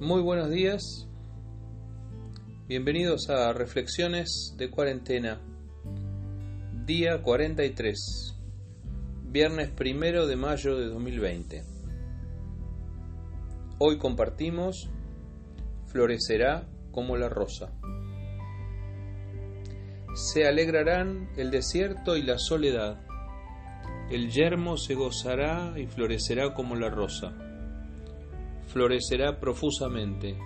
Muy buenos días, bienvenidos a Reflexiones de Cuarentena, día 43, viernes primero de mayo de 2020. Hoy compartimos Florecerá como la rosa. Se alegrarán el desierto y la soledad, el yermo se gozará y florecerá como la rosa florecerá profusamente,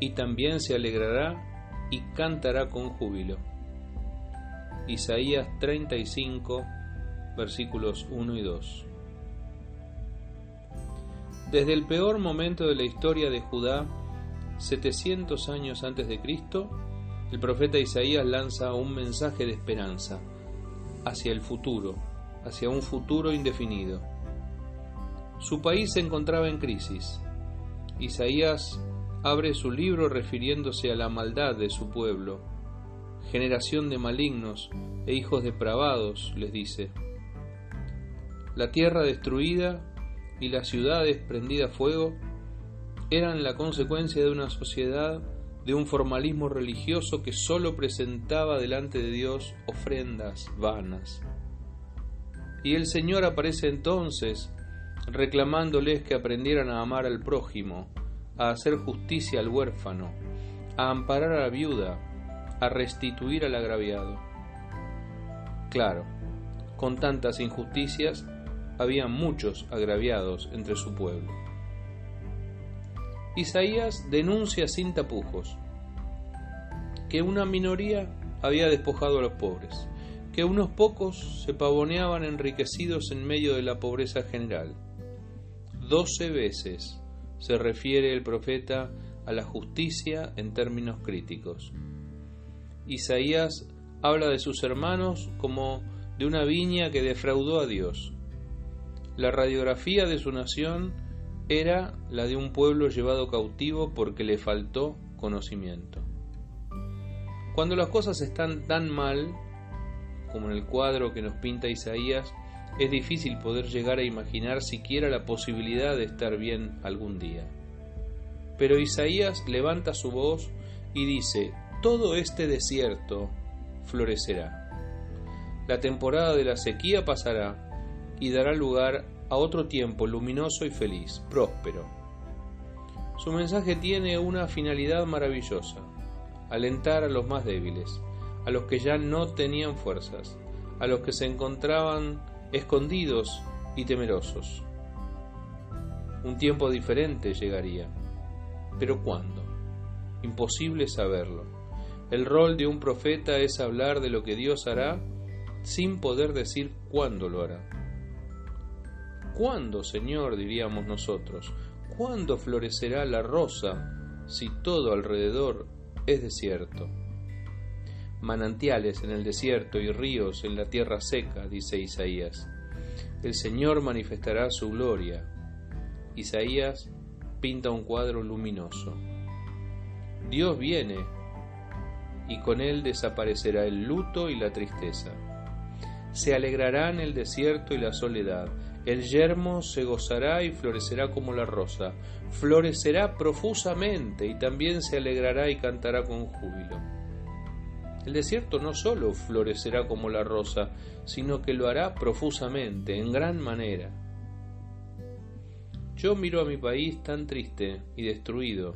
y también se alegrará y cantará con júbilo. Isaías 35, versículos 1 y 2. Desde el peor momento de la historia de Judá, 700 años antes de Cristo, el profeta Isaías lanza un mensaje de esperanza hacia el futuro, hacia un futuro indefinido. Su país se encontraba en crisis, Isaías abre su libro refiriéndose a la maldad de su pueblo. Generación de malignos e hijos depravados, les dice. La tierra destruida y las ciudades prendidas a fuego eran la consecuencia de una sociedad de un formalismo religioso que sólo presentaba delante de Dios ofrendas vanas. Y el Señor aparece entonces reclamándoles que aprendieran a amar al prójimo, a hacer justicia al huérfano, a amparar a la viuda, a restituir al agraviado. Claro, con tantas injusticias, había muchos agraviados entre su pueblo. Isaías denuncia sin tapujos que una minoría había despojado a los pobres, que unos pocos se pavoneaban enriquecidos en medio de la pobreza general, Doce veces se refiere el profeta a la justicia en términos críticos. Isaías habla de sus hermanos como de una viña que defraudó a Dios. La radiografía de su nación era la de un pueblo llevado cautivo porque le faltó conocimiento. Cuando las cosas están tan mal, como en el cuadro que nos pinta Isaías, es difícil poder llegar a imaginar siquiera la posibilidad de estar bien algún día. Pero Isaías levanta su voz y dice, todo este desierto florecerá. La temporada de la sequía pasará y dará lugar a otro tiempo luminoso y feliz, próspero. Su mensaje tiene una finalidad maravillosa, alentar a los más débiles, a los que ya no tenían fuerzas, a los que se encontraban escondidos y temerosos. Un tiempo diferente llegaría. Pero ¿cuándo? Imposible saberlo. El rol de un profeta es hablar de lo que Dios hará sin poder decir cuándo lo hará. ¿Cuándo, Señor, diríamos nosotros? ¿Cuándo florecerá la rosa si todo alrededor es desierto? Manantiales en el desierto y ríos en la tierra seca, dice Isaías. El Señor manifestará su gloria. Isaías pinta un cuadro luminoso. Dios viene y con él desaparecerá el luto y la tristeza. Se alegrarán el desierto y la soledad. El yermo se gozará y florecerá como la rosa. Florecerá profusamente y también se alegrará y cantará con júbilo. El desierto no solo florecerá como la rosa, sino que lo hará profusamente, en gran manera. Yo miro a mi país tan triste y destruido,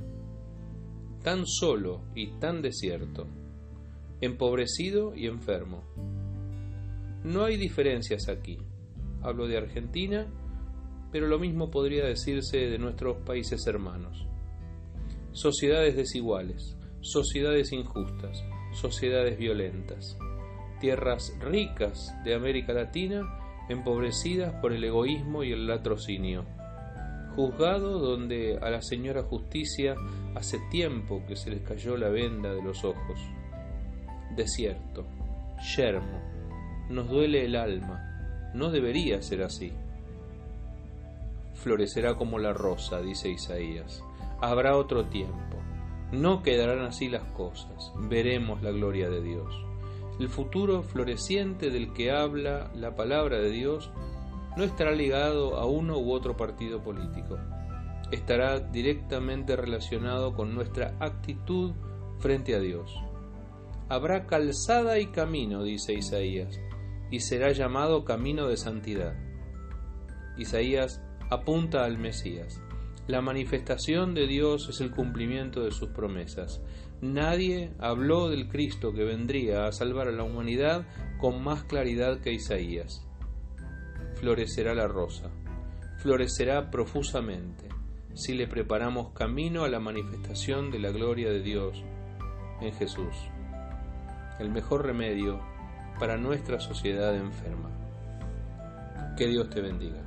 tan solo y tan desierto, empobrecido y enfermo. No hay diferencias aquí. Hablo de Argentina, pero lo mismo podría decirse de nuestros países hermanos. Sociedades desiguales, sociedades injustas, sociedades violentas, tierras ricas de América Latina empobrecidas por el egoísmo y el latrocinio, juzgado donde a la señora justicia hace tiempo que se les cayó la venda de los ojos, desierto, yermo, nos duele el alma, no debería ser así. Florecerá como la rosa, dice Isaías, habrá otro tiempo no quedarán así las cosas, veremos la gloria de Dios. El futuro floreciente del que habla la palabra de Dios no estará ligado a uno u otro partido político. Estará directamente relacionado con nuestra actitud frente a Dios. Habrá calzada y camino, dice Isaías, y será llamado camino de santidad. Isaías apunta al Mesías. La manifestación de Dios es el cumplimiento de sus promesas. Nadie habló del Cristo que vendría a salvar a la humanidad con más claridad que Isaías. Florecerá la rosa, florecerá profusamente si le preparamos camino a la manifestación de la gloria de Dios en Jesús, el mejor remedio para nuestra sociedad enferma. Que Dios te bendiga.